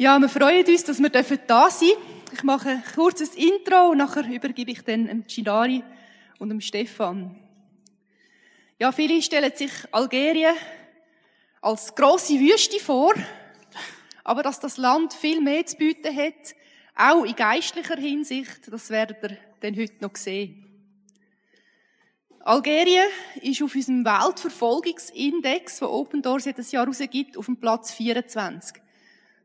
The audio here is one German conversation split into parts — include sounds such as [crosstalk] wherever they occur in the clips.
Ja, wir freuen uns, dass wir da sein dürfen. Ich mache ein kurzes Intro und nachher übergebe ich dann dem Chinari und dem Stefan. Ja, viele stellen sich Algerien als große Wüste vor, aber dass das Land viel mehr zu bieten hat, auch in geistlicher Hinsicht, das werdet ihr dann heute noch sehen. Algerien ist auf unserem Weltverfolgungsindex, wo Open Doors jedes Jahr rausgibt, auf dem Platz 24.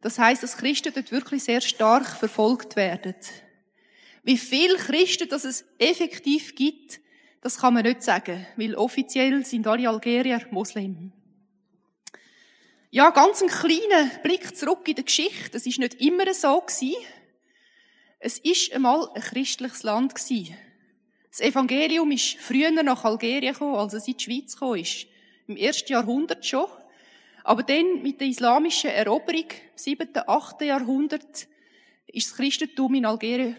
Das heißt, dass Christen dort wirklich sehr stark verfolgt werden. Wie viel Christen dass es effektiv gibt, das kann man nicht sagen, weil offiziell sind alle Algerier Muslim. Ja, ganz ein kleiner Blick zurück in die Geschichte. Es ist nicht immer so gewesen. Es ist einmal ein christliches Land gewesen. Das Evangelium ist früher nach Algerien gekommen, als es in die Schweiz gekommen ist. Im ersten Jahrhundert schon. Aber dann mit der islamischen Eroberung, im 7., 8. Jahrhundert, ist das Christentum in Algerien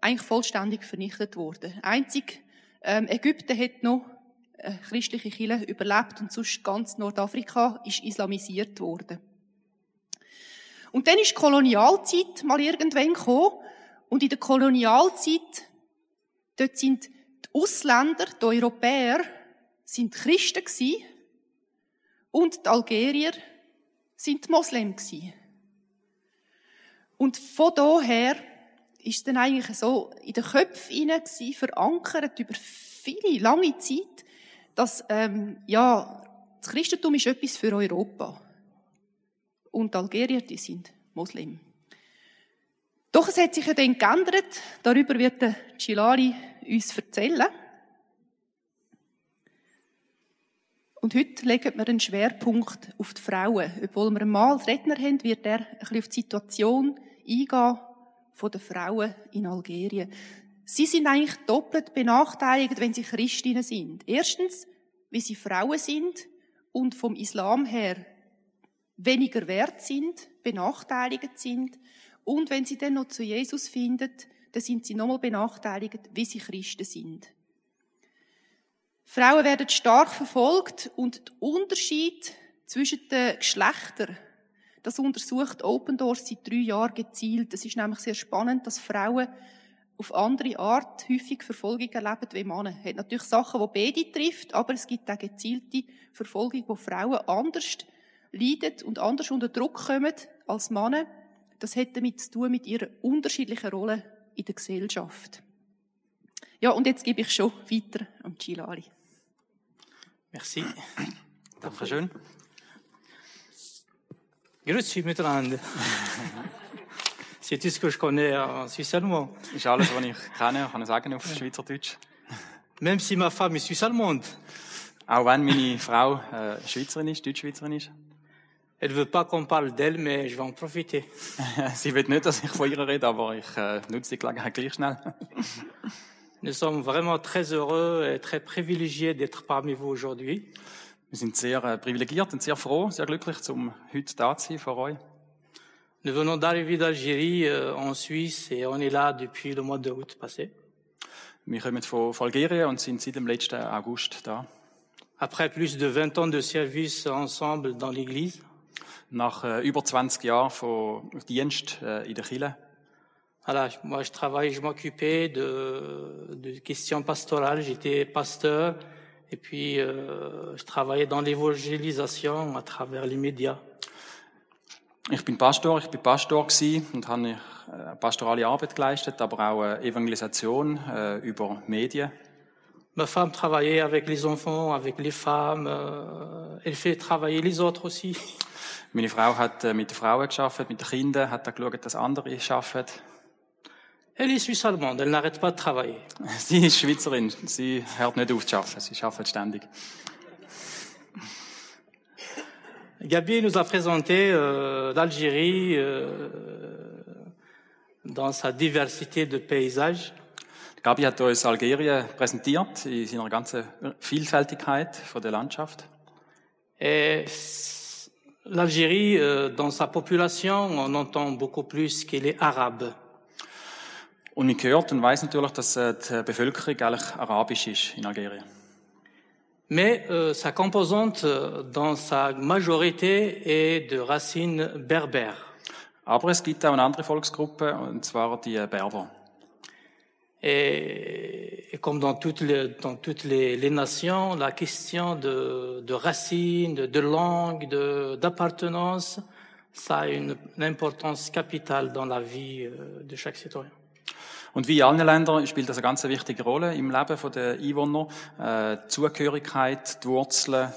eigentlich vollständig vernichtet worden. Einzig ähm, Ägypten hat noch eine christliche Kirche überlebt und sonst ganz Nordafrika ist islamisiert worden. Und dann ist die Kolonialzeit mal irgendwann gekommen und in der Kolonialzeit, dort sind die Ausländer, die Europäer, sind Christen gewesen und die Algerier sind Moslem gewesen. Und von daher ist dann eigentlich so in den Köpfen hinein verankert über viele, lange Zeit, dass, ähm, ja, das Christentum ist etwas für Europa. Und die Algerier, die sind Moslem. Doch es hat sich ja dann geändert. Darüber wird der Chilari uns erzählen. Und heute legen wir einen Schwerpunkt auf die Frauen. Obwohl wir einmal Redner haben, wird er ein bisschen auf die Situation eingehen von den Frauen in Algerien. Sie sind eigentlich doppelt benachteiligt, wenn sie Christinnen sind. Erstens, wie sie Frauen sind und vom Islam her weniger wert sind, benachteiligt sind. Und wenn sie dann noch zu Jesus finden, dann sind sie nochmal benachteiligt, wie sie Christen sind. Frauen werden stark verfolgt und der Unterschied zwischen den Geschlechtern, das untersucht Open Doors seit drei Jahren gezielt. Es ist nämlich sehr spannend, dass Frauen auf andere Art häufig Verfolgung erleben wie Männer. Es hat natürlich Sachen, die beide trifft, aber es gibt auch gezielte Verfolgung, wo Frauen anders leiden und anders unter Druck kommen als Männer. Das hat damit zu tun mit ihrer unterschiedlichen Rolle in der Gesellschaft. Ja, und jetzt gebe ich schon weiter an Gilali. Merci. Dankeschön. Grüezi miteinander. C'est tout ce que je connais en Suisse allemand. Ist alles, was ich kenne, kann ich sagen auf Schweizerdeutsch. Même si ma femme est suisse allemande. Auch wenn meine Frau äh, Schweizerin ist, Deutschschweizerin ist. Elle veut pas qu'on parle d'elle, mais je vais en profiter. [laughs] Sie will nicht, dass ich von ihr rede, aber ich äh, nutze die Gelegenheit gleich schnell. [laughs] Nous sommes vraiment très heureux et très privilégiés d'être parmi vous aujourd'hui. Wir sind sehr äh, privilegiert und sehr froh, sehr glücklich, zum heute da zu sein vor euch. Nous venons d'arriver d'Algérie euh, en Suisse et on est là depuis le mois d'août passé. Wir kommen von, von Algerien und sind seit dem letzten August da. Après plus de 20 ans de service ensemble dans l'église, Nach äh, über 20 Jahren von Dienst äh, in der Kirche. Voilà, moi je travaille, je m'occupais de, de questions pastorales, j'étais pasteur et puis euh, je travaillais dans l'évangélisation à travers les médias. Ich bin Pastor, ich bin Pastor und habe äh, pastorale Arbeit geleistet, aber auch äh, Evangelisation äh, über Medien. Ma femme travaillait avec les enfants, avec les femmes, euh, elle fait travailler les autres aussi. Meine Frau hat äh, mit den Frauen geschafft, mit den Kindern, hat auch geschaut, dass andere schaffen. Elle est suisse-allemande, elle n'arrête pas de travailler. [laughs] Sie ist Schweizerin, sie hört nicht auf zu arbeiten, sie arbeitet ständig. Gabi nous a présenté euh, l'Algérie euh, dans sa diversité de paysages. Gabi hat uns Algerien präsentiert in seiner ganzen Vielfältigkeit von der Landschaft. Et s- l'Algérie, euh, dans sa population, on entend beaucoup plus qu'elle est arabe. Und man hört und weiß natürlich, dass äh, die Bevölkerung eigentlich arabisch ist in Algerien. Mais euh, sa composante, euh, dans sa majorité, est de racines berbères. Aber es gibt auch eine andere Volksgruppe, und zwar die Berber. Et, et comme dans toutes les, dans toutes les, les nations, la question de, de racines, de, de langue, d'appartenance, ça a une, une importance capitale dans la vie euh, de chaque citoyen. Und wie in allen Ländern spielt das eine ganz wichtige Rolle im Leben der Einwohner. Äh, Zugehörigkeit, die Wurzeln.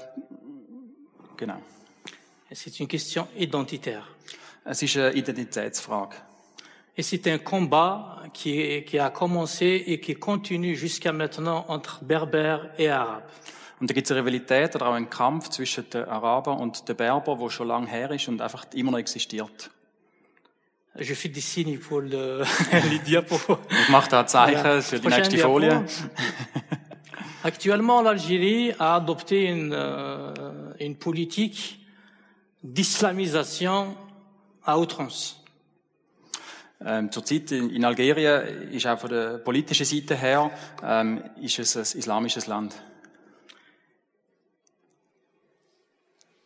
Genau. Et c'est une question identitaire. Es ist eine Identitätsfrage. Et c'est un combat qui, est- qui a commencé et qui continue jusqu'à maintenant entre berbères et arabes. Und da gibt es eine Rivalität oder auch einen Kampf zwischen den Arabern und den Berbern, der schon lange her ist und einfach immer noch existiert. Je fais des signes pour le, [laughs] les diapos. Ich mache da Zeichen Voilà. für die Prochaine nächste. Folie. [laughs] Actuellement, l'Algérie a adopté une, euh, une politique d'islamisation à outrance. Ähm, zurzeit in, in Algerien ist auch von der politischen Seite her ähm, ist es ein islamisches Land.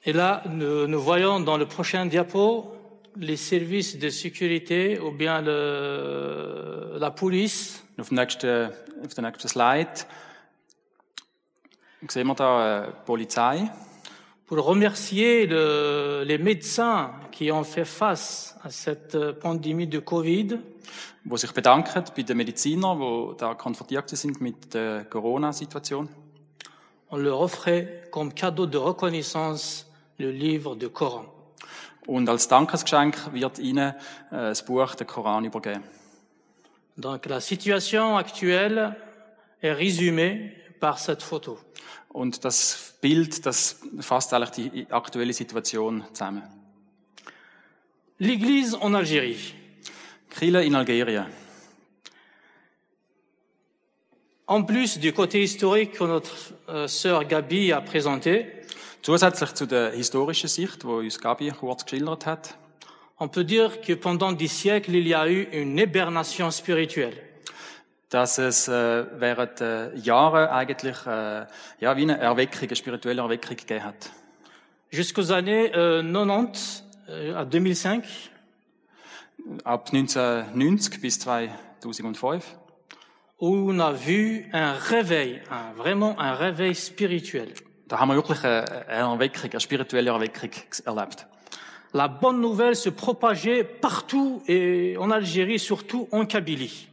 Et là, nous, nous voyons dans le prochain diapo les services de sécurité ou bien le, la police Auf dem nächsten, auf dem nächsten Slide sehen wir da äh, Polizei. pour remercier le- les médecins qui ont fait face à cette euh, pandémie de Covid wo sich bedanken bei den Medizinern, die da konfrontiert sind mit der Corona-Situation. On leur offrait comme cadeau de reconnaissance le livre du Coran. Und als Dankesgeschenk wird ihnen äh, das Buch, der Koran, übergeben. Donc la situation actuelle est résumée par cette photo. Und das Bild, das fasst eigentlich die aktuelle Situation zusammen. L'Église en Algérie. Chile in Algerien. En plus du côté historique que notre euh, sœur Gabi a présenté, Zusätzlich zu der historischen Sicht, wo uns Gabi kurz geschildert hat, on peut dire que pendant des siècles, il y a eu une hibernation spirituelle. dass es äh, während äh, Jahren eigentlich äh, ja, wie eine Erweckung, eine spirituelle Erweckung gegeben hat. Jusqu'aux années euh, 90 euh, à 2005, Ab 1990 bis 2005, où on a vu un réveil, un, vraiment un réveil spirituel. Da haben wir wirklich erlebt. La bonne nouvelle se propageait partout et en Algérie, surtout en Kabylie.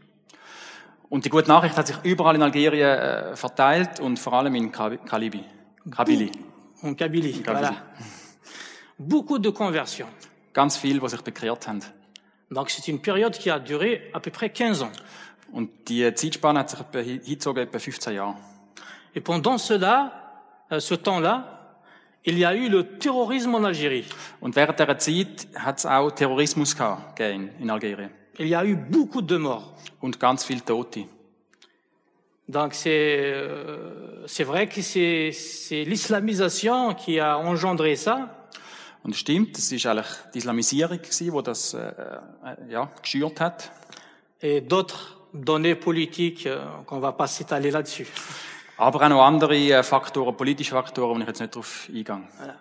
Und die gute Nachricht hat sich überall in Algerien äh, verteilt und vor allem in Kalibi. Kabili. En Kabylie, Kabylie. voilà. Beaucoup de conversions. Ganz viele, die sich bekehrt haben. Donc c'est une période qui a duré à peu près 15 ans. Und die Zeitspanne hat sich etwa hin- hingezogen, etwa 15 Jahre. Et pendant cela, ce temps-là, il y a eu le terrorisme en Algérie. Und während dieser Zeit hat es auch Terrorismus gegeben in Algerien. Il y a eu beaucoup de morts. Und ganz viele Tote. Donc c'est euh, c'est vrai que c'est c'est l'islamisation qui a engendré ça. Und stimmt, es ist eigentlich die Islamisierung gewesen, die das äh, äh, ja, geschürt hat. et d'autres données politiques euh, qu'on va pas s'étaler là-dessus. Aber auch noch andere äh, Faktoren, politische Faktoren, wo ich jetzt nicht darauf eingehe.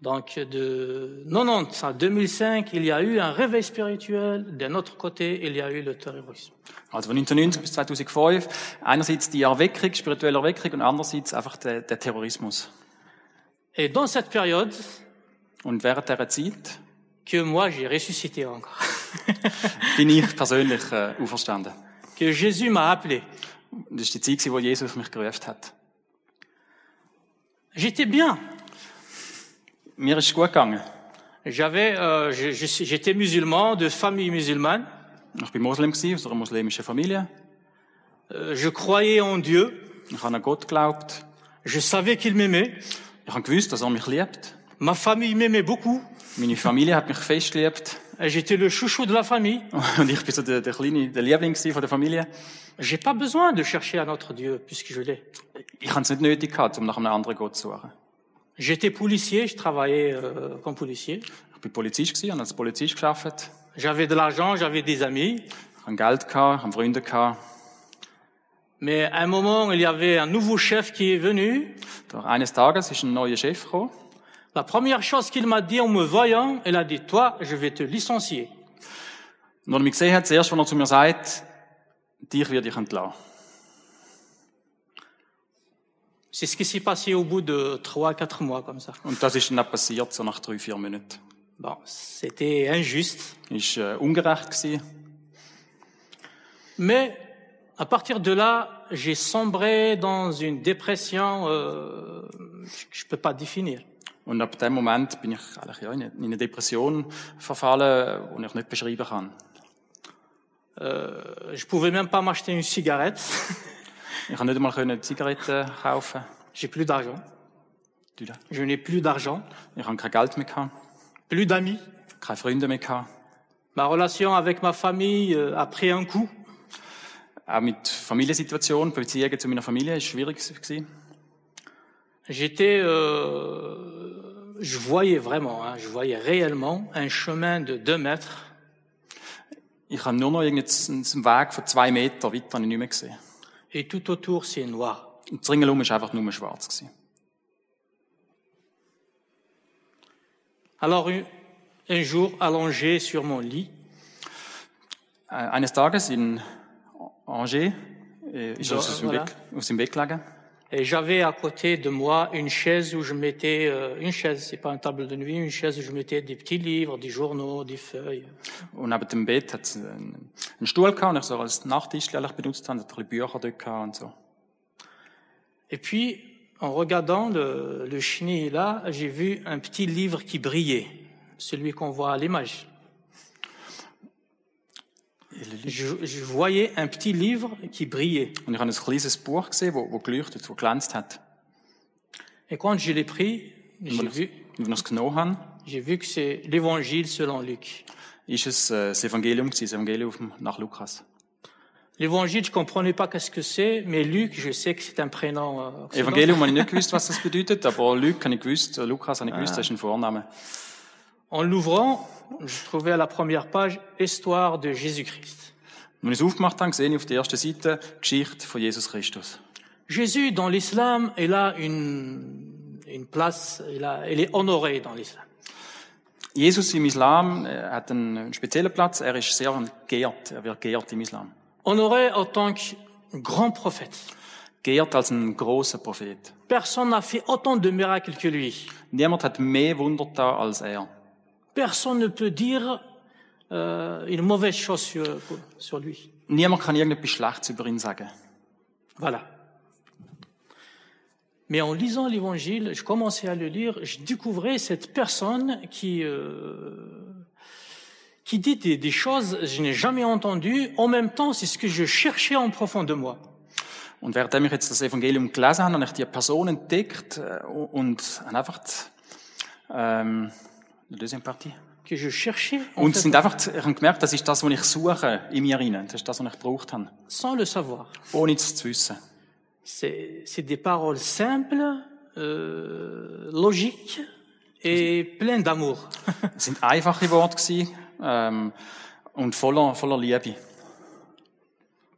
Donc de 90 à 2005, il y a eu un réveil spirituel. D'un autre côté, il y a eu le terrorisme. Also von 1990 bis 2005 einerseits die Erweckung, spirituelle Erweckung und andererseits einfach der, der Terrorismus. Et dans cette période, Und während dieser Zeit? que moi j'ai ressuscité encore, [laughs] bin ich persönlich äh, auferstanden. que Jésus m'a appelé. Das war die Zeit, wo Jesus mich gerufen hat. J'étais bien. Mir ist gut gegangen. J'avais, euh, j'étais musulman, de famille musulmane. Ich bin Moslem gewesen, aus einer muslimischen Familie. Euh, je croyais en Dieu. Ich habe an Gott geglaubt. Je savais qu'il m'aimait. Ich habe gewusst, dass er mich liebt. Ma famille m'aimait beaucoup. Meine Familie hat mich fest geliebt. J'étais le chouchou de la famille. [laughs] Und ich bin so der, der kleine, der Liebling gewesen von der Familie. J'ai pas besoin de chercher un autre Dieu puisque je l'ai. Ich habe es nicht nötig gehabt, um nach einem anderen Gott zu suchen. J'étais policier, je travaillais euh, comme policier. Ich bin Polizist gewesen, habe als Polizist gearbeitet. J'avais de l'argent, j'avais des amis. Ich habe Geld gehabt, habe Freunde gehabt. Mais à un moment, il y avait un nouveau chef qui est venu. Doch eines Tages ist ein neuer Chef gekommen. La première chose qu'il m'a dit en me voyant, il a dit, toi, je vais te licencier. Als er mich gesehen hat, zuerst, als er zu mir sagt, dich werde ich entlassen. C'est ce qui s'est passé au bout de trois, quatre mois comme ça. Und das ist dann passiert, so nach drei, vier Monaten. Bon, c'était injuste, Ist äh, ungerecht gewesen. mais à partir de là, j'ai sombré dans une dépression euh, que je peux pas définir. Und ab dem Moment bin ich eigentlich ja, in eine- in eine Depression verfallen, die ich nicht beschreiben kann. Euh, je pouvais même pas m'acheter une cigarette. [laughs] Ich konnte nicht einmal können Zigaretten kaufen. J'ai plus d'argent. Je n'ai plus d'argent, Ich habe kein Geld mehr gehabt, plus d'amis. keine Freunde mehr gehabt. Ma relation avec ma famille euh, a pris un coup. Auch mit Familiensituation, die Beziehung zu meiner Familie ist schwierig gewesen. J'étais, euh, je voyais vraiment, hein, je voyais réellement un chemin de deux mètres Ich habe nur noch einen Weg von zwei Metern weiter habe ich nicht mehr gesehen. et tout autour c'est noir. Und das Ringelum war einfach nur schwarz. Gewesen. Alors un, jour, allongé sur mon lit, Äh, Eines Tages in Angers äh, ist er aus, dem voilà. Bett, aus dem Bett gelegen. Et j'avais à côté de moi une chaise où je mettais euh, une chaise, c'est pas une table de nuit, une chaise où je mettais des petits livres, des journaux, des feuilles. Und neben dem Bett hat es einen, Stuhl gehabt, den ich so als Nachttisch benutzt habe. Hat ein bisschen Bücher dort gehabt und so. Et puis, en regardant le, le chenille là, j'ai vu un petit livre qui brillait, celui qu'on voit à l'image. Je, je voyais un petit livre qui brillait. Und ich habe ein kleines Buch gesehen, wo, wo geleuchtet, wo glänzt hat. Et quand je l'ai pris, j'ai vu, j'ai vu que c'est l'évangile selon Luc. ist es äh, das Evangelium das Evangelium nach Lukas? L'évangile, je comprenais pas qu'est-ce que c'est, mais Luc, je sais que c'est un prénom. euh. Evangelium habe ich nicht gewusst, was [laughs] das bedeutet, aber Luke habe ich gewusst, äh, Lukas habe ich gewusst, das ist ein Vorname. En l'ouvrant, je trouvais à la première page Histoire de Jésus-Christ. Als ich es aufgemacht habe, sehe ich auf der ersten Seite Geschichte von Jesus Christus. Jésus, dans l'islam, il a une, une place, il, a, il est honoré dans l'islam. Jesus im Islam äh, hat einen speziellen Platz, er ist sehr geehrt, er wird geehrt im Islam. Honoré en tant que grand prophète. Geehrt als ein großer Prophet. Personne n'a fait autant de miracles que lui. Niemand hat mehr Wunder da als er. Personne ne peut dire euh, une mauvaise chose sur, sur lui. Niemand kann irgendetwas Schlechtes über ihn sagen. Voilà. Mais en lisant l'évangile, je commençais à le lire, je découvrais cette personne qui, euh, qui dit des, des choses que je n'ai jamais entendues. En même temps, c'est ce que je cherchais en profond de moi. Und währenddem ich jetzt das Evangelium gelesen habe, habe ich die Person entdeckt äh, und habe einfach ähm, deuxième partie. Que je cherchais Und es sind einfach, ich habe gemerkt, das ist das, was ich suche in mir rein. Das ist das, was ich gebraucht habe. sans le savoir. Ohne es zu wissen. C'est c'est des paroles simples, euh, logiques et pleines d'amour. [laughs] Es sind einfache Worte gewesen, ähm, und voller, voller Liebe.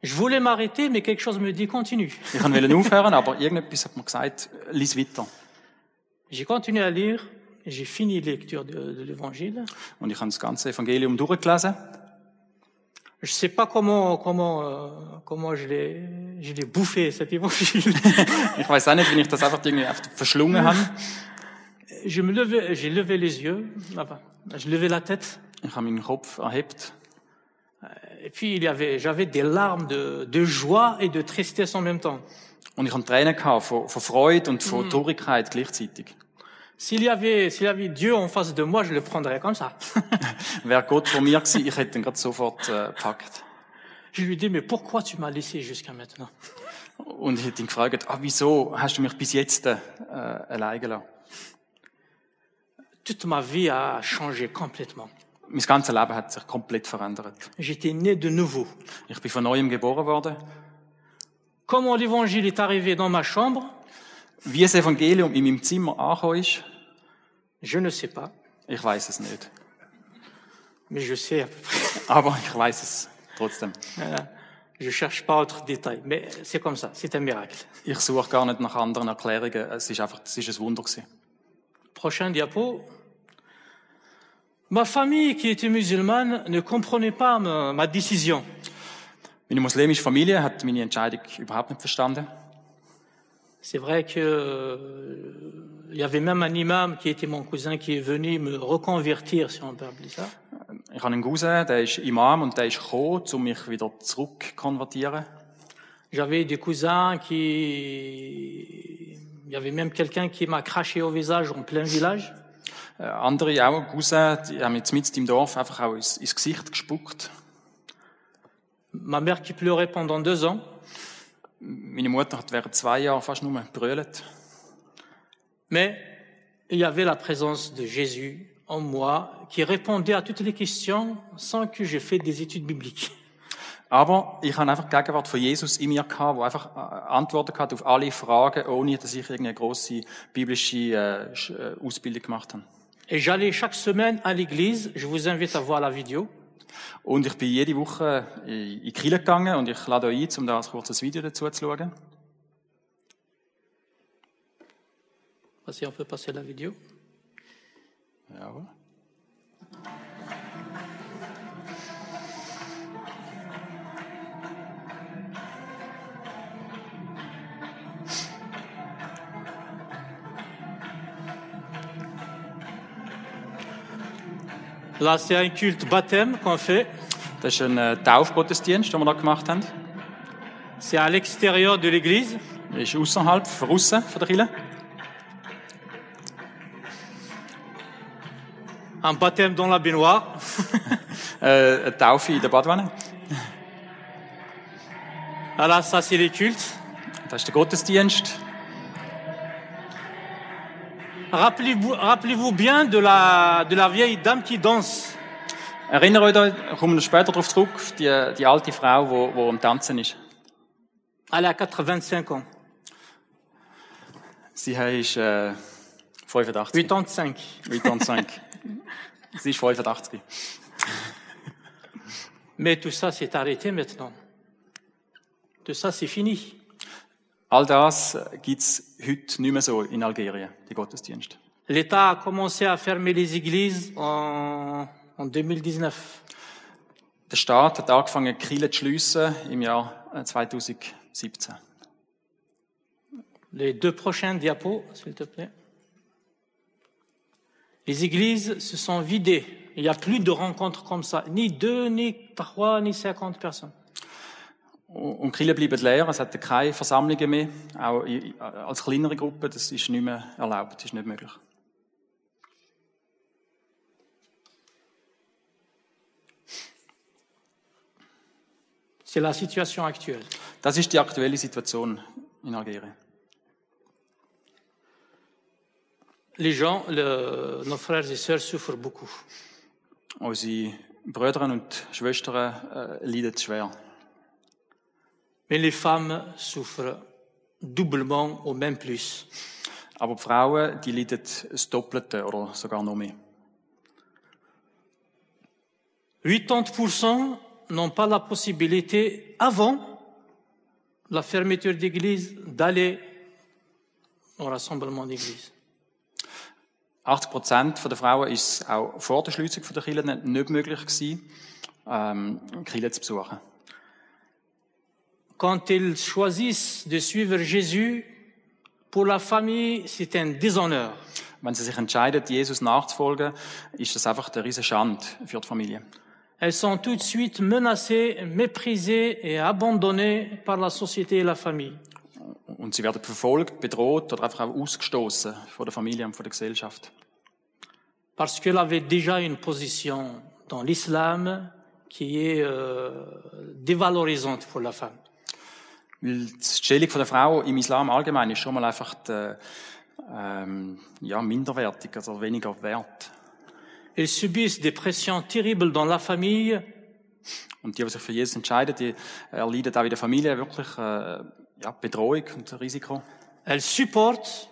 Je voulais m'arrêter, mais quelque chose me dit continue. Ich wollte aufhören, aber irgendetwas hat mir gesagt, lies weiter. J'ai continué à lire, j'ai fini la lecture de, de l'évangile. Und ich habe das ganze Evangelium durchgelesen. Je sais pas comment comment euh, comment je l'ai je l'ai bouffé cet évangile. [laughs] Ich weiß auch nicht, wie ich das einfach irgendwie verschlungen habe. [laughs] je me levais, j'ai levé les yeux, enfin, je levais la tête, Ich habe meinen Kopf erhebt. et puis il y avait, j'avais des larmes de, de joie et de tristesse en même temps. Und ich hatte Tränen gehabt von, von Freude und von Traurigkeit gleichzeitig. S'il y avait, s'il y avait Dieu en face de moi, je le prendrais comme ça. [laughs] Wäre Gott vor mir gewesen, ich hätte ihn gerade sofort äh, gepackt. Je lui dis, mais pourquoi tu m'as laissé jusqu'à maintenant? Und ich hätte ihn gefragt, ah, wieso hast du mich bis jetzt äh, allein gelassen? Toute ma vie a changé complètement. Mein ganzes Leben hat sich komplett verändert. J'étais né de nouveau. Ich bin von neuem geboren worden. Comment l'évangile est arrivé dans ma chambre, Wie das Evangelium in meinem Zimmer angekommen ist, je ne sais pas, ich weiß es nicht. mais je sais à peu près. [laughs] Aber ich weiß es trotzdem. Je cherche pas autres détails, mais c'est comme ça, c'est un miracle. Ich suche gar nicht nach anderen Erklärungen. Es ist einfach, es ist ein Wunder gewesen. Prochain diapo. Ma famille, qui était musulmane, ne comprenait pas ma, ma décision. Meine muslimische Familie hat meine Entscheidung überhaupt nicht verstanden. C'est vrai que euh, il y avait même un imam qui était mon cousin qui est venu me reconvertir, si on peut appeler ça. Ich habe einen Cousin, der ist Imam und der ist gekommen, um mich wieder. J'avais des cousins qui... Il y avait même quelqu'un qui m'a craché au visage en plein village. Äh, andere, auch ein Cousin, die haben jetzt mit im Dorf einfach auch ins, ins Gesicht gespuckt. Ma mère qui pleurait pendant deux ans. Meine Mutter hat während zwei Jahren fast nur gebrüllt. Mais il y avait la présence de Jésus en moi qui répondait à toutes les questions sans que j'ai fait des études bibliques. Aber ich habe einfach die Gegenwart von Jesus in mir gehabt, wo einfach Antworten hat auf alle Fragen, ohne dass ich irgendeine große biblische Sch- Ausbildung gemacht habe. Et j'allais chaque semaine à l'église. Je vous invite à voir la vidéo. Und ich bin jede Woche in die Kirche gegangen und ich lade euch ein, um da ein kurzes Video dazu zu schauen. Si on peut passer la vidéo. Jawohl. Là, c'est un culte baptême qu'on fait. Das ist ein äh, Taufgottesdienst, den wir da gemacht haben. C'est à l'extérieur de l'église. Das ist außerhalb, von aussen von der Kirche. Un baptême dans la baignoire. [laughs] Äh, eine Taufe in der Badwanne. Voilà, ça, c'est les cultes. Das ist der Gottesdienst. Rappelez-vous rappelez bien de la, de la vieille dame qui danse. Erinnert euch, ich komme noch später darauf zurück, die, die alte Frau, die, die am Tanzen ist. Elle a 85 ans. Sie ist äh, 85. 85. 85. Sie ist 85. Mais tout ça s'est arrêté maintenant. Tout ça, c'est fini. All das gibt's heute nicht mehr so in Algerien, die Gottesdienste. L'État a commencé à fermer les églises en, en 2019. Der Staat hat angefangen, Kirchen zu schliessen im Jahr äh, 2017. Les deux prochaines diapos, s'il te plaît. Les églises se sont vidées. Il n'y a plus de rencontres comme ça. Ni deux, ni trois, ni cinquante personnes. Und die Kirchen bleiben leer, es hat keine Versammlungen mehr, auch als kleinere Gruppe, das ist nicht mehr erlaubt, das ist nicht möglich. C'est la situation actuelle. Das ist die aktuelle Situation in Algerien. Les gens, le- nos frères et sœurs souffrent beaucoup. Unsere Brüder und Schwestern äh, leiden schwer. Mais les femmes souffrent doublement ou même plus. Aber Frauen, die leiden das Doppelte oder sogar noch mehr. 80% n'ont pas la possibilité, avant la fermeture d'église, d'aller au rassemblement d'église. 80 Prozent der Frauen ist es auch vor der Schliessung der Kirchen nicht möglich gewesen, ähm, Kirchen zu besuchen. Quand ils choisissent de suivre Jésus, pour la famille, c'est un déshonneur. Wenn sie sich entscheiden, Jesus nachzufolgen, ist das einfach eine riesen Schande für die Familie. Elles sont tout de suite menacées, méprisées et abandonnées par la société et la famille. Und sie werden verfolgt, bedroht oder einfach auch ausgestoßen von der Familie und von der Gesellschaft. Parce qu'elle avait déjà une position dans l'islam qui est euh, dévalorisante pour la femme. Weil die Stellung der Frau im Islam allgemein ist schon mal einfach die, ähm, ja, minderwertig, also weniger wert. Elles subissent des pressions terribles dans la famille Und die, die sich für Jesus entscheiden, die erleiden auch in der Familie wirklich äh, ja, Bedrohung und Risiko. Elles supportent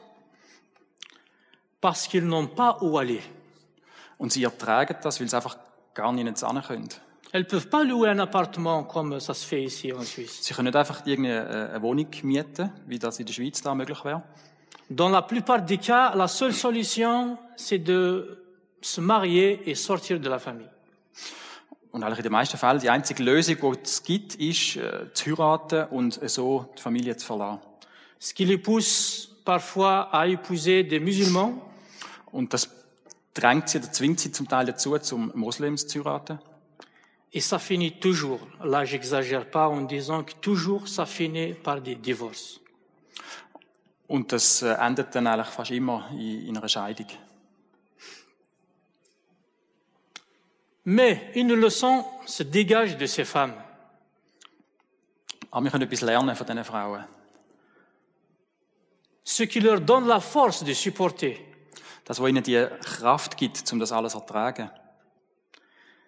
parce qu'ils n'ont pas où aller. Und sie ertragen das, weil sie einfach gar nicht hin können. Elles peuvent pas louer un appartement comme ça se fait ici en Suisse. Sie können nicht einfach irgendeine eine Wohnung mieten, wie das in der Schweiz da möglich wäre. Dans la plupart des cas, la seule solution, c'est de se marier et sortir de la famille. Und eigentlich in den meisten Fällen die einzige Lösung, die es gibt, ist, äh, zu heiraten und so die Familie zu verlassen. Ce qui les pousse parfois à épouser des musulmans Und das drängt sie oder zwingt sie zum Teil dazu, zum Moslems zu heiraten. Et ça finit toujours, là j'exagère pas en disant que toujours ça finit par des divorces. Und das äh, endet dann eigentlich fast immer in, in einer Scheidung. Mais une leçon se dégage de ces femmes. Aber wir können etwas lernen von diesen Frauen. Ce qui leur donne la force de supporter, Das, was ihnen die Kraft gibt, um das alles zu ertragen,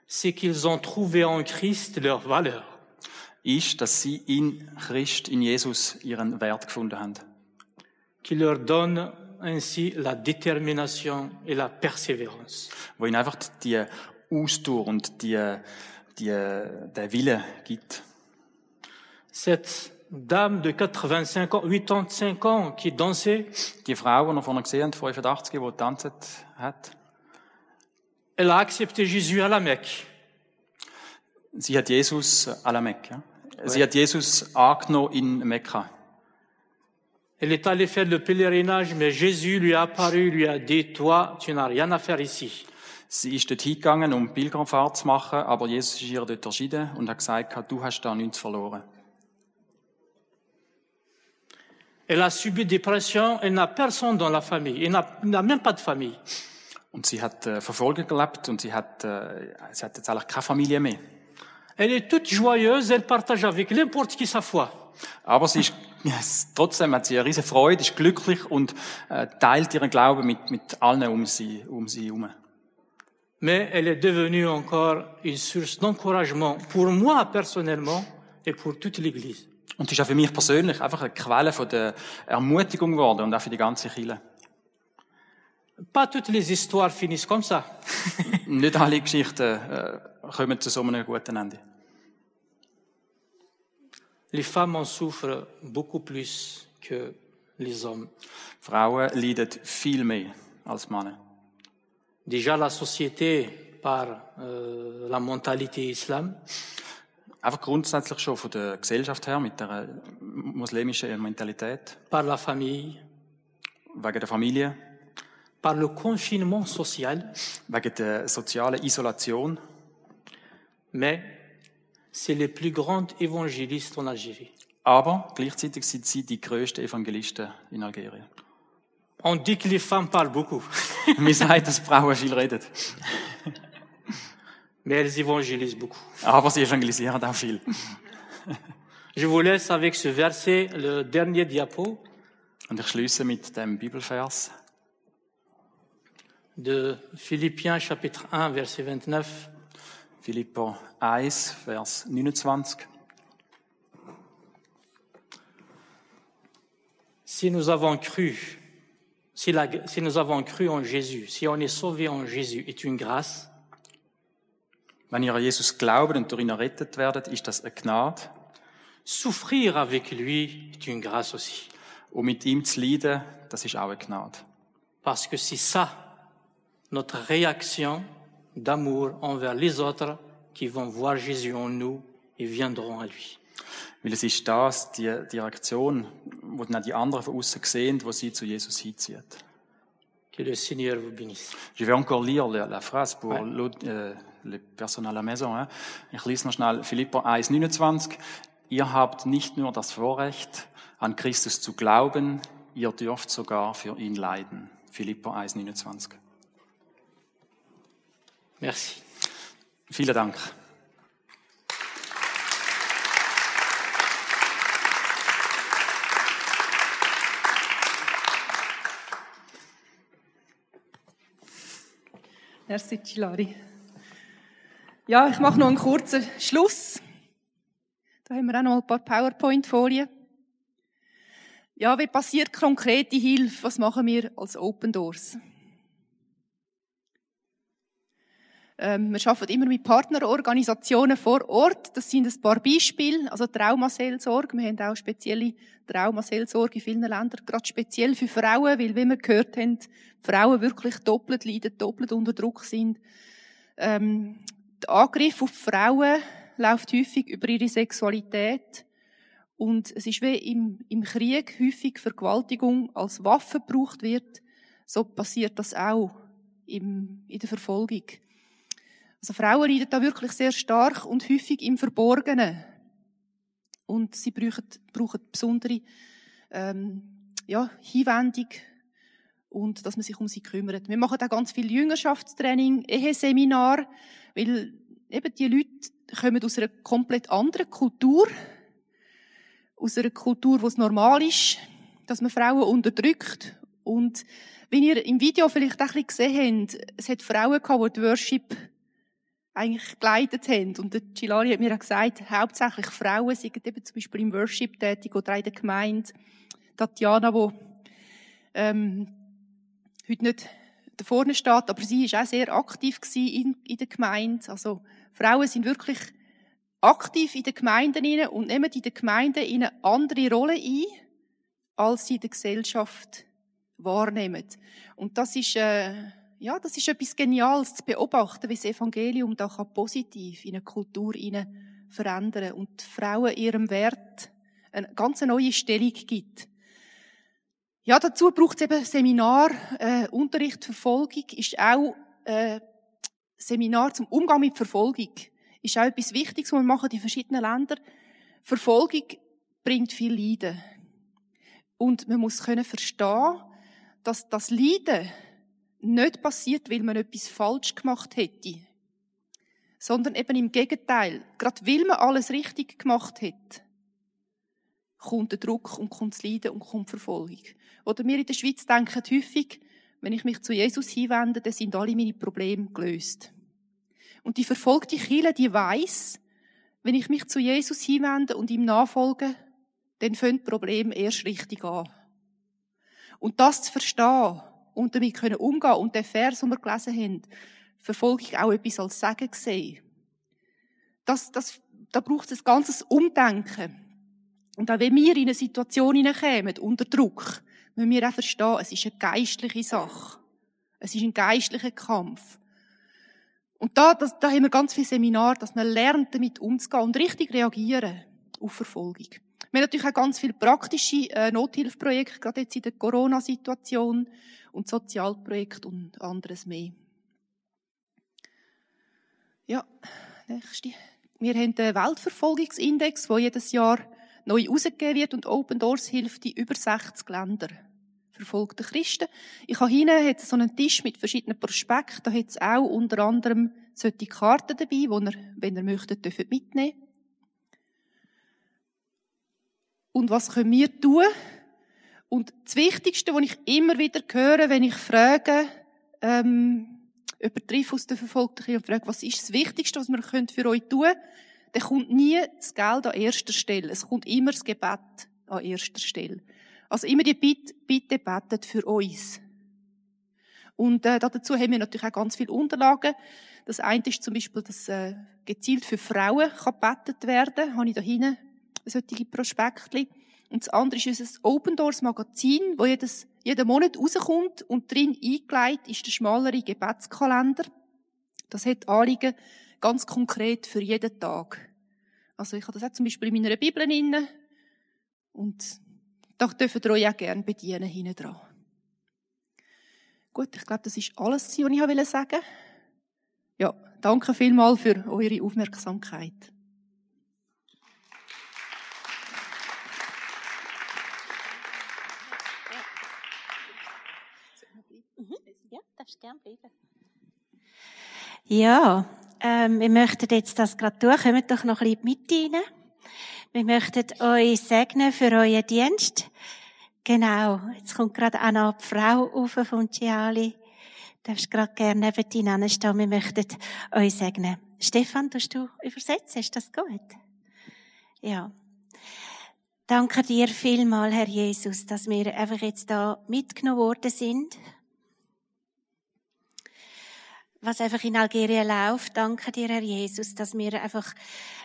c'est qu'ils ont trouvé en Christ leur valeur. ist, dass sie in Christ, in Jesus, ihren Wert gefunden haben. qui leur donne ainsi la détermination et la persévérance. Wo ihnen einfach die Ausdauer und die, die, der Wille gibt. Cette dame de 85 ans, 85 ans qui dansait, Die Frau, die wir vorhin gesehen haben, 85, die getanzt hat, elle a accepté Jésus à la Mecque. sie hat Jesus à la Mecque. ja. Sie hat Jesus angenommen in Mekka. Elle est allée faire le pèlerinage, mais Jésus lui a apparu, lui a dit, toi, tu n'as rien à faire ici. Sie ist dort hingegangen, um Pilgerfahrt zu machen, aber Jesus ist ihr dort erschienen und hat gesagt, du hast da nichts verloren. Elle a subi des pressions, elle n'a personne dans la famille, elle n'a même pas de famille. Und sie hat äh, Verfolgung erlebt und sie hat, äh, sie hat jetzt eigentlich keine Familie mehr. Elle est toute joyeuse, elle partage avec n'importe qui sa foi. Aber sie ist, trotzdem hat sie eine riesige Freude, ist glücklich und äh, teilt ihren Glauben mit, mit allen um sie, um sie herum. Mais elle est devenue encore une source d'encouragement pour moi personnellement et pour toute l'Église. Und sie ist auch für mich persönlich einfach eine Quelle von der Ermutigung geworden und auch für die ganze Kirche. Pas toutes les histoires finissent comme ça. [laughs] Nicht alle Geschichten äh, kommen zu so einem guten Ende. Les femmes en souffrent beaucoup plus que les hommes. Frauen leiden viel mehr als Männer. Déjà la société par euh, la mentalité islam, Einfach grundsätzlich schon von der Gesellschaft her, mit der äh, muslimischen Mentalität, par la famille, wegen der Familie, par le confinement social, wegen der sozialen Isolation. mais c'est les plus grandes évangélistes en Algérie. Aber gleichzeitig sind sie die grössten Evangelisten in Algerien. On dit que les femmes parlent beaucoup, Wir sagen, dass Frauen viel reden. mais elles évangélisent beaucoup. Aber sie evangelisieren auch viel. Je vous laisse avec ce verset, le dernier diapo Und ich schließe mit dem Bibelvers de Philippiens chapitre 1, verset 29. Philipper 1, Vers 29. Si nous avons cru, si, la- si nous avons cru en Jésus, si on est sauvé en Jésus, est une grâce, Wenn ihr an Jesus glaubt und durch ihn errettet werdet, ist das eine Gnade. souffrir avec lui est une grâce aussi. Und mit ihm zu leiden, das ist auch eine Gnade. Parce que c'est ça, notre réaction d'amour envers les autres qui vont voir Jésus en nous et viendront à lui. Weil es ist das, die, die Reaktion, wo dann auch die anderen von außen sehen, wo sie zu Jesus hinzieht. Que le Seigneur vous bénisse. Je vais encore lire la, la phrase pour Ouais. l'autre, euh, les personnes à la maison. Hein. Ich lese noch schnell Philipper 1, 29. Ihr habt nicht nur das Vorrecht, an Christus zu glauben, ihr dürft sogar für ihn leiden. Philipper 1, 29. Merci. Vielen Dank. Merci, Chilari. Ja, ich mache noch einen kurzen Schluss. Da haben wir auch noch ein paar PowerPoint-Folien. Ja, wie passiert konkrete Hilfe? Was machen wir als Open Doors? Ähm, wir arbeiten immer mit Partnerorganisationen vor Ort. Das sind ein paar Beispiele. Also Traumaseelsorge. Wir haben auch spezielle Traumaseelsorge in vielen Ländern, gerade speziell für Frauen, weil, wie wir gehört haben, Frauen wirklich doppelt leiden, doppelt unter Druck sind. Ähm, der Angriff auf Frauen läuft häufig über ihre Sexualität. Und es ist wie im, im Krieg häufig Vergewaltigung als Waffe gebraucht wird. So passiert das auch im, in der Verfolgung. Also Frauen leiden da wirklich sehr stark und häufig im Verborgenen. Und sie brauchen, brauchen besondere ähm, ja, Hinwendung und dass man sich um sie kümmert. Wir machen auch ganz viel Jüngerschaftstraining, Eheseminar, weil eben die Leute kommen aus einer komplett anderen Kultur, aus einer Kultur, wo es normal ist, dass man Frauen unterdrückt. Und wenn ihr im Video vielleicht auch ein bisschen gesehen habt, es hat Frauen gehabt, die die Worship eigentlich geleitet haben. Und der Gilari hat mir auch gesagt, hauptsächlich Frauen sind eben zum Beispiel im Worship tätig oder in der Gemeinde. Tatjana, die ähm, heute nicht da vorne steht, aber sie war auch sehr aktiv in, in der Gemeinde. Also Frauen sind wirklich aktiv in den Gemeinden und nehmen in den Gemeinden eine andere Rolle ein, als sie in der Gesellschaft wahrnehmen. Und das ist, äh, ja, das ist etwas Geniales zu beobachten, wie das Evangelium da kann positiv in eine Kultur verändern und Frauen ihrem Wert eine ganz neue Stellung gibt. Ja, dazu braucht es eben Seminar, äh, Unterricht, Verfolgung, ist auch äh, Seminar zum Umgang mit Verfolgung. Ist auch etwas Wichtiges, was wir machen in verschiedenen Ländern. Verfolgung bringt viel Leiden. Und man muss können verstehen, dass das Leiden nicht passiert, weil man etwas falsch gemacht hätte, sondern eben im Gegenteil. Gerade weil man alles richtig gemacht hat, kommt der Druck und kommt das Leiden und kommt Verfolgung. Oder wir in der Schweiz denken häufig, wenn ich mich zu Jesus hinwende, dann sind alle meine Probleme gelöst. Und die verfolgte Kirche, die weiß, wenn ich mich zu Jesus hinwende und ihm nachfolge, dann fängt das Problem erst richtig an. Und das zu verstehen und damit können umgehen und der Vers, den wir gelesen haben, verfolge ich auch etwas als Segen gesehen. Das, das, da braucht es ein ganzes Umdenken. Und auch wenn wir in eine Situation hineinkommen, unter Druck, müssen wir auch verstehen, es ist eine geistliche Sache. Es ist ein geistlicher Kampf. Und da, das, da haben wir ganz viel Seminar, dass man lernt, damit umzugehen und richtig reagieren auf Verfolgung. Wir haben natürlich auch ganz viele praktische äh, Nothilfprojekte, gerade jetzt in der Corona-Situation und Sozialprojekte und anderes mehr. Ja, nächste. Wir haben den Weltverfolgungsindex, der jedes Jahr neu herausgegeben wird und Open Doors hilft in über 60 Länder verfolgten Christen. Ich habe hinten hat so einen Tisch mit verschiedenen Prospekten. Da hat es auch unter anderem solche Karten dabei, die ihr, wenn ihr möchtet, dürft mitnehmen Und was können wir tun? Und das Wichtigste, was ich immer wieder höre, wenn ich frage, ähm, über aus der verfolgten und frage, was ist das Wichtigste, was wir für euch tun können, dann kommt nie das Geld an erster Stelle. Es kommt immer das Gebet an erster Stelle. Also immer die Bitte, bitte betet für uns. Und äh, dazu haben wir natürlich auch ganz viele Unterlagen. Das eine ist zum Beispiel, dass äh, gezielt für Frauen kann betet werden. Habe ich da hinten solche Prospektli. Und das andere ist unser Open Doors Magazin, wo jedes, jeden Monat rauskommt und drin eingelegt ist der schmalere Gebetskalender. Das hat Anliegen ganz konkret für jeden Tag. Also ich habe das auch zum Beispiel in meiner Bibel inne und da dürft ihr euch auch gerne bedienen hinten dran. Gut, ich glaube, das ist alles, was ich sagen wollte. Ja, danke vielmals für eure Aufmerksamkeit. Mhm. Ja, darfst gerne bleiben. Ja, ähm, wir möchten jetzt das gerade tun. Kommt doch noch ein bisschen mit rein. Wir möchten euch segnen für euren Dienst. Genau. Jetzt kommt gerade auch noch die Frau auf von Ciali. Du darfst gerade gerne neben dir stehen. Wir möchten euch segnen. Stefan, tust du übersetzen? Ist das gut? Ja. Danke dir vielmal, Herr Jesus, dass wir einfach jetzt da mitgenommen worden sind. Was einfach in Algerien läuft. Danke dir, Herr Jesus, dass wir einfach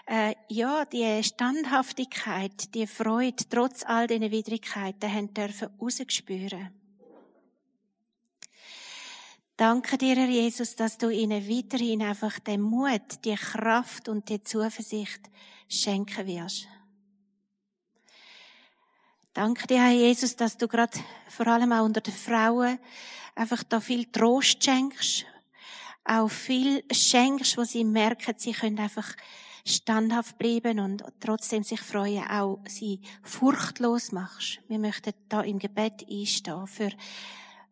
äh, ja die Standhaftigkeit, die Freude trotz all diesen Widrigkeiten haben dürfen rausgespüren. Danke dir, Herr Jesus, dass du ihnen weiterhin einfach den Mut, die Kraft und die Zuversicht schenken wirst. Danke dir, Herr Jesus, dass du gerade vor allem auch unter den Frauen einfach da viel Trost schenkst, auch viel schenkst, wo sie merken, sie können einfach standhaft bleiben und trotzdem sich freuen, auch sie furchtlos machst. Wir möchten da im Gebet einstehen für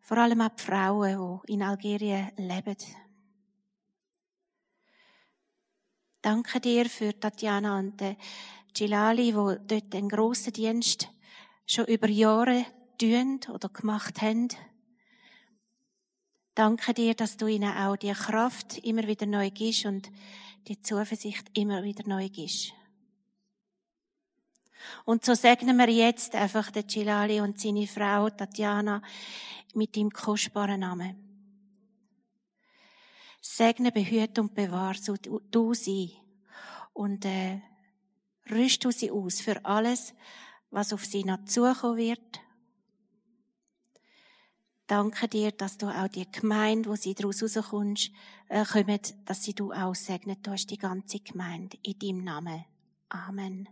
vor allem auch die Frauen, die in Algerien leben. Danke dir für Tatjana und Gilali, wo dort einen grossen Dienst schon über Jahre tun oder gemacht haben. Danke dir, dass du ihnen auch die Kraft immer wieder neu gibst und die Zuversicht immer wieder neu gibst. Und so segnen wir jetzt einfach den Chilali und seine Frau Tatjana mit dem kostbaren Namen. Segne, behüte und bewahre so du sie und äh, rüst du sie aus für alles, was auf sie noch zukommen wird Danke dir, dass du auch die Gemeinde, wo sie daraus rauskommst, äh, kommen, dass sie du auch segnet. Du hast die ganze Gemeinde in deinem Namen. Amen.